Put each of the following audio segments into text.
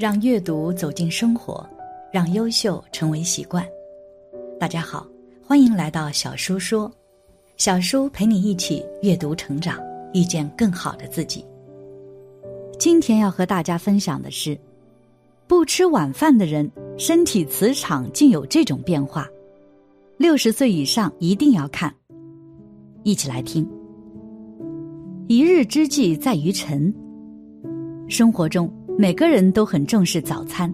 让阅读走进生活，让优秀成为习惯。大家好，欢迎来到小叔说，小叔陪你一起阅读成长，遇见更好的自己。今天要和大家分享的是，不吃晚饭的人身体磁场竟有这种变化。六十岁以上一定要看，一起来听。一日之计在于晨，生活中。每个人都很重视早餐，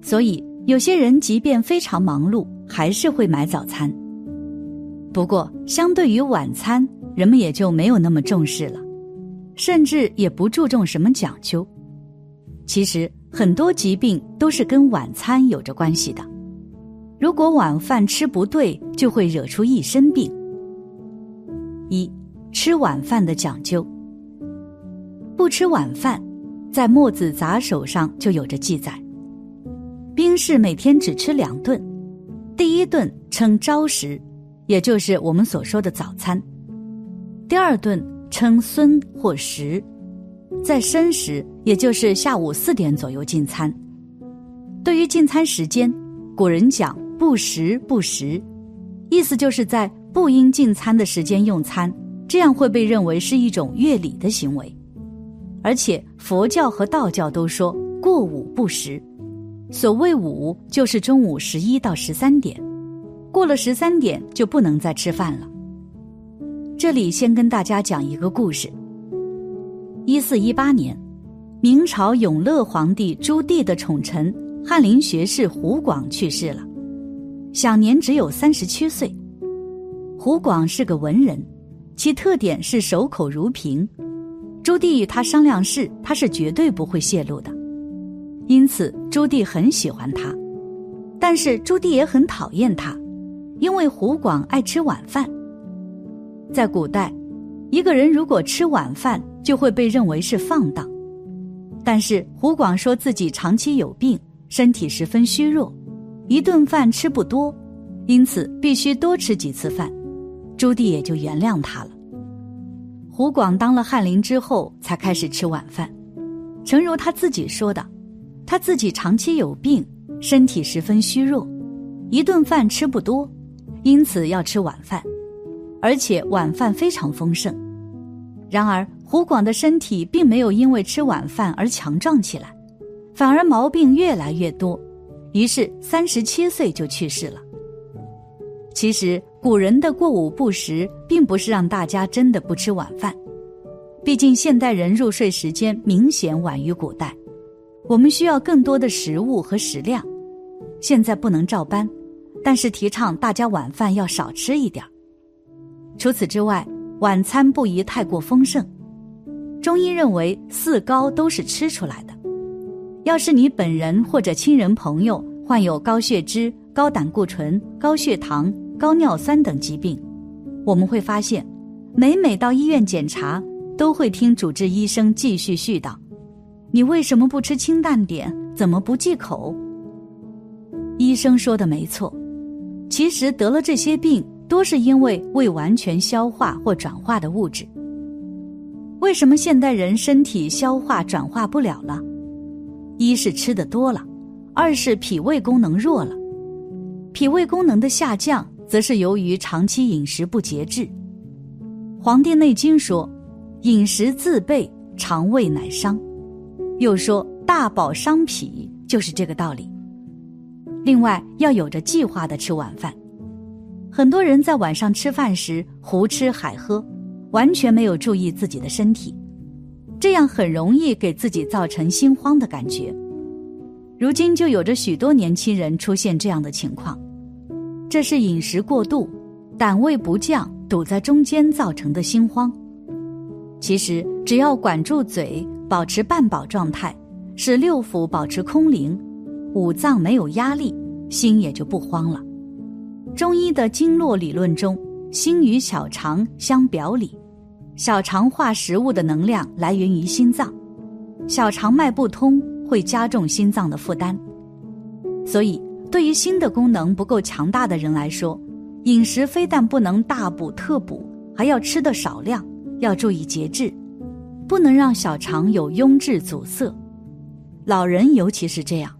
所以有些人即便非常忙碌，还是会买早餐。不过，相对于晚餐，人们也就没有那么重视了，甚至也不注重什么讲究。其实，很多疾病都是跟晚餐有着关系的。如果晚饭吃不对，就会惹出一身病。一吃晚饭的讲究，不吃晚饭。在《墨子杂首》上就有着记载，兵士每天只吃两顿，第一顿称朝食，也就是我们所说的早餐；第二顿称孙或食，在申时，也就是下午四点左右进餐。对于进餐时间，古人讲不时不食，意思就是在不应进餐的时间用餐，这样会被认为是一种越礼的行为。而且佛教和道教都说过午不食，所谓午就是中午十一到十三点，过了十三点就不能再吃饭了。这里先跟大家讲一个故事。一四一八年，明朝永乐皇帝朱棣的宠臣翰林学士胡广去世了，享年只有三十七岁。胡广是个文人，其特点是守口如瓶。朱棣与他商量事，他是绝对不会泄露的，因此朱棣很喜欢他，但是朱棣也很讨厌他，因为胡广爱吃晚饭。在古代，一个人如果吃晚饭，就会被认为是放荡。但是胡广说自己长期有病，身体十分虚弱，一顿饭吃不多，因此必须多吃几次饭，朱棣也就原谅他了。胡广当了翰林之后，才开始吃晚饭。诚如他自己说的，他自己长期有病，身体十分虚弱，一顿饭吃不多，因此要吃晚饭，而且晚饭非常丰盛。然而，胡广的身体并没有因为吃晚饭而强壮起来，反而毛病越来越多，于是三十七岁就去世了。其实。古人的过午不食，并不是让大家真的不吃晚饭。毕竟现代人入睡时间明显晚于古代，我们需要更多的食物和食量。现在不能照搬，但是提倡大家晚饭要少吃一点除此之外，晚餐不宜太过丰盛。中医认为四高都是吃出来的。要是你本人或者亲人朋友患有高血脂、高胆固醇、高血糖，高尿酸等疾病，我们会发现，每每到医院检查，都会听主治医生继续絮叨：“你为什么不吃清淡点？怎么不忌口？”医生说的没错，其实得了这些病，多是因为未完全消化或转化的物质。为什么现代人身体消化转化不了了？一是吃的多了，二是脾胃功能弱了，脾胃功能的下降。则是由于长期饮食不节制，《黄帝内经》说：“饮食自备，肠胃乃伤。”又说：“大饱伤脾”，就是这个道理。另外，要有着计划的吃晚饭。很多人在晚上吃饭时胡吃海喝，完全没有注意自己的身体，这样很容易给自己造成心慌的感觉。如今就有着许多年轻人出现这样的情况。这是饮食过度、胆胃不降堵在中间造成的心慌。其实只要管住嘴，保持半饱状态，使六腑保持空灵，五脏没有压力，心也就不慌了。中医的经络理论中，心与小肠相表里，小肠化食物的能量来源于心脏，小肠脉不通会加重心脏的负担，所以。对于心的功能不够强大的人来说，饮食非但不能大补特补，还要吃的少量，要注意节制，不能让小肠有壅滞阻塞。老人尤其是这样。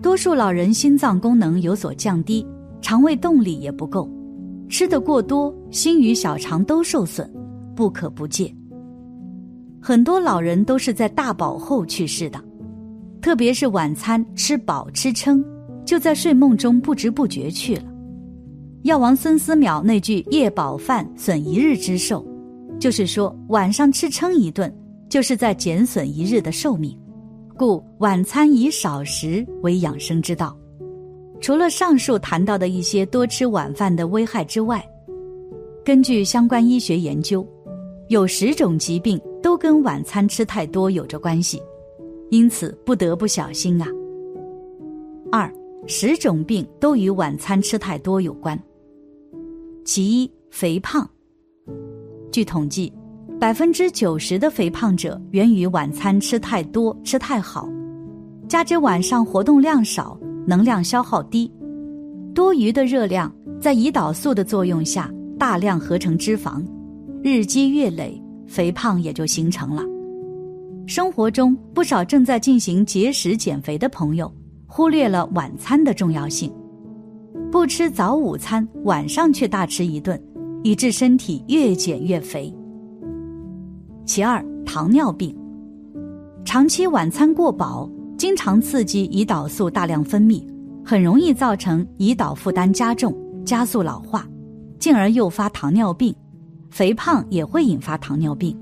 多数老人心脏功能有所降低，肠胃动力也不够，吃的过多，心与小肠都受损，不可不戒。很多老人都是在大饱后去世的，特别是晚餐吃饱吃撑，就在睡梦中不知不觉去了。药王孙思邈那句“夜饱饭，损一日之寿”，就是说晚上吃撑一顿，就是在减损一日的寿命。故晚餐以少食为养生之道。除了上述谈到的一些多吃晚饭的危害之外，根据相关医学研究，有十种疾病都跟晚餐吃太多有着关系，因此不得不小心啊。二，十种病都与晚餐吃太多有关。其一，肥胖。据统计。百分之九十的肥胖者源于晚餐吃太多、吃太好，加之晚上活动量少、能量消耗低，多余的热量在胰岛素的作用下大量合成脂肪，日积月累，肥胖也就形成了。生活中不少正在进行节食减肥的朋友，忽略了晚餐的重要性，不吃早午餐，晚上却大吃一顿，以致身体越减越肥。其二，糖尿病，长期晚餐过饱，经常刺激胰岛素大量分泌，很容易造成胰岛负担加重，加速老化，进而诱发糖尿病。肥胖也会引发糖尿病。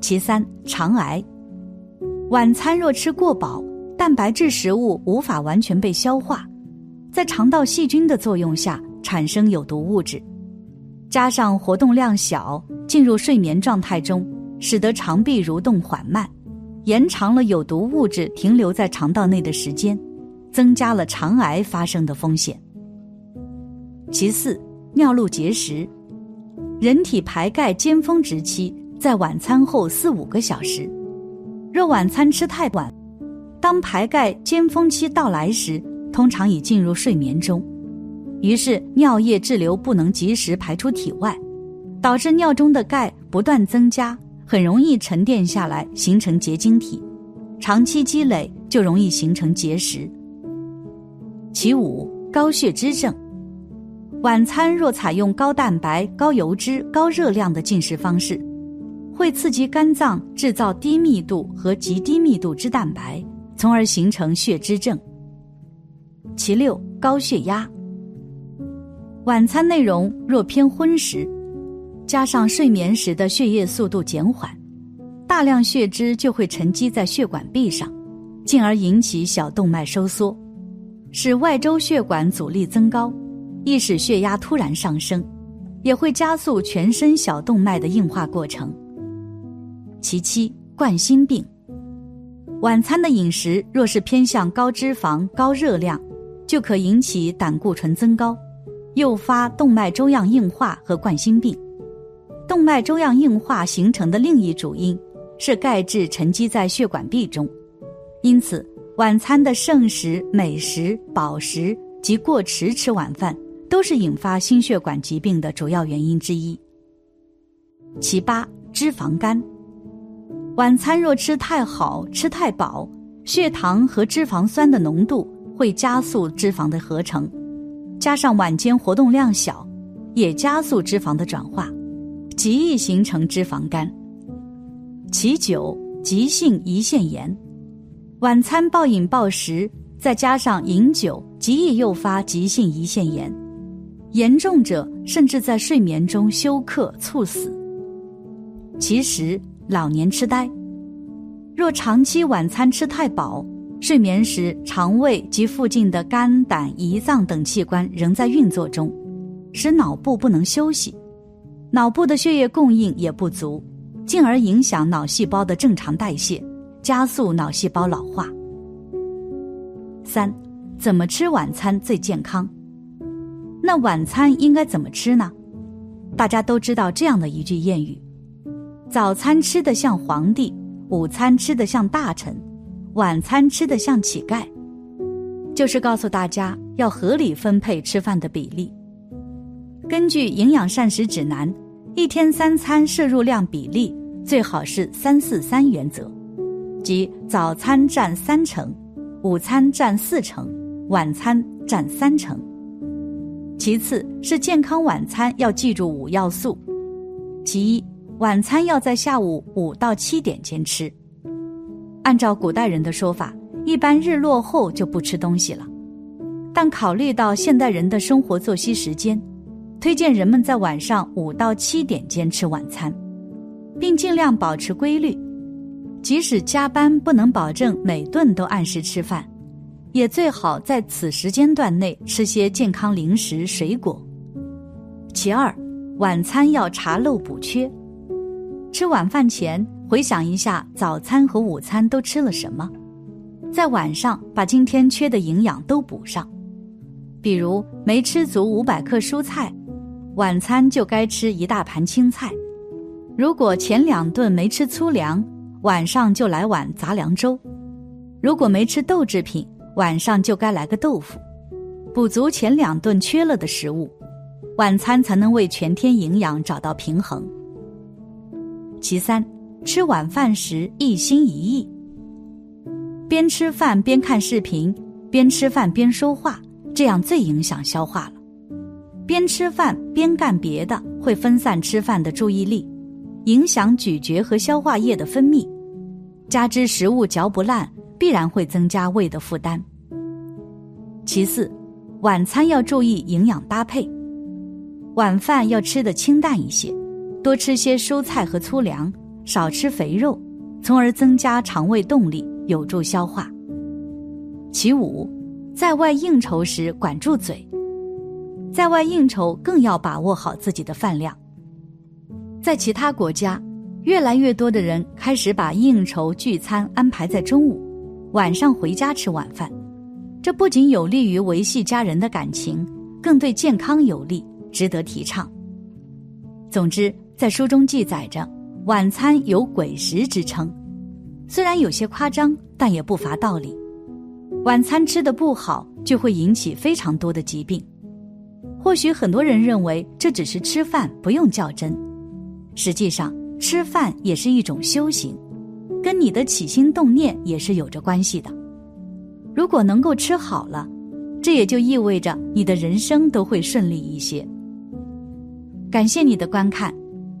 其三，肠癌，晚餐若吃过饱，蛋白质食物无法完全被消化，在肠道细菌的作用下产生有毒物质。加上活动量小，进入睡眠状态中，使得肠壁蠕动缓慢，延长了有毒物质停留在肠道内的时间，增加了肠癌发生的风险。其四，尿路结石，人体排钙尖峰时期在晚餐后四五个小时，若晚餐吃太晚，当排钙尖峰期到来时，通常已进入睡眠中。于是尿液滞留不能及时排出体外，导致尿中的钙不断增加，很容易沉淀下来形成结晶体，长期积累就容易形成结石。其五，高血脂症。晚餐若采用高蛋白、高油脂、高热量的进食方式，会刺激肝脏制造低密度和极低密度脂蛋白，从而形成血脂症。其六，高血压。晚餐内容若偏荤食，加上睡眠时的血液速度减缓，大量血脂就会沉积在血管壁上，进而引起小动脉收缩，使外周血管阻力增高，易使血压突然上升，也会加速全身小动脉的硬化过程。其七，冠心病。晚餐的饮食若是偏向高脂肪、高热量，就可引起胆固醇增高。诱发动脉粥样硬化和冠心病。动脉粥样硬化形成的另一主因是钙质沉积在血管壁中，因此晚餐的剩食、美食、饱食及过迟吃晚饭都是引发心血管疾病的主要原因之一。其八，脂肪肝。晚餐若吃太好、吃太饱，血糖和脂肪酸的浓度会加速脂肪的合成。加上晚间活动量小，也加速脂肪的转化，极易形成脂肪肝。其九，急性胰腺炎。晚餐暴饮暴食，再加上饮酒，极易诱发急性胰腺炎，严重者甚至在睡眠中休克猝死。其实，老年痴呆。若长期晚餐吃太饱。睡眠时，肠胃及附近的肝、胆、胰脏等器官仍在运作中，使脑部不能休息，脑部的血液供应也不足，进而影响脑细胞的正常代谢，加速脑细胞老化。三，怎么吃晚餐最健康？那晚餐应该怎么吃呢？大家都知道这样的一句谚语：早餐吃得像皇帝，午餐吃得像大臣。晚餐吃的像乞丐，就是告诉大家要合理分配吃饭的比例。根据营养膳食指南，一天三餐摄入量比例最好是三四三原则，即早餐占三成，午餐占四成，晚餐占三成。其次是健康晚餐要记住五要素：其一，晚餐要在下午五到七点间吃。按照古代人的说法，一般日落后就不吃东西了。但考虑到现代人的生活作息时间，推荐人们在晚上五到七点间吃晚餐，并尽量保持规律。即使加班不能保证每顿都按时吃饭，也最好在此时间段内吃些健康零食、水果。其二，晚餐要查漏补缺。吃晚饭前回想一下早餐和午餐都吃了什么，在晚上把今天缺的营养都补上。比如没吃足五百克蔬菜，晚餐就该吃一大盘青菜；如果前两顿没吃粗粮，晚上就来碗杂粮粥；如果没吃豆制品，晚上就该来个豆腐，补足前两顿缺了的食物，晚餐才能为全天营养找到平衡。其三，吃晚饭时一心一意，边吃饭边看视频，边吃饭边说话。这样最影响消化了。边吃饭边干别的，会分散吃饭的注意力，影响咀嚼和消化液的分泌。加之食物嚼不烂，必然会增加胃的负担。其次，晚餐要注意营养搭配，晚饭要吃的清淡一些，多吃些蔬菜和粗粮，少吃肥肉，从而增加肠胃动力，有助消化。其五。在外应酬时管住嘴，在外应酬更要把握好自己的饭量。在其他国家，越来越多的人开始把应酬聚餐安排在中午，晚上回家吃晚饭。这不仅有利于维系家人的感情，更对健康有利，值得提倡。总之，在书中记载着，晚餐有鬼食之称，虽然有些夸张，但也不乏道理。晚餐吃的不好，就会引起非常多的疾病。或许很多人认为这只是吃饭，不用较真。实际上，吃饭也是一种修行，跟你的起心动念也是有着关系的。如果能够吃好了，这也就意味着你的人生都会顺利一些。感谢你的观看，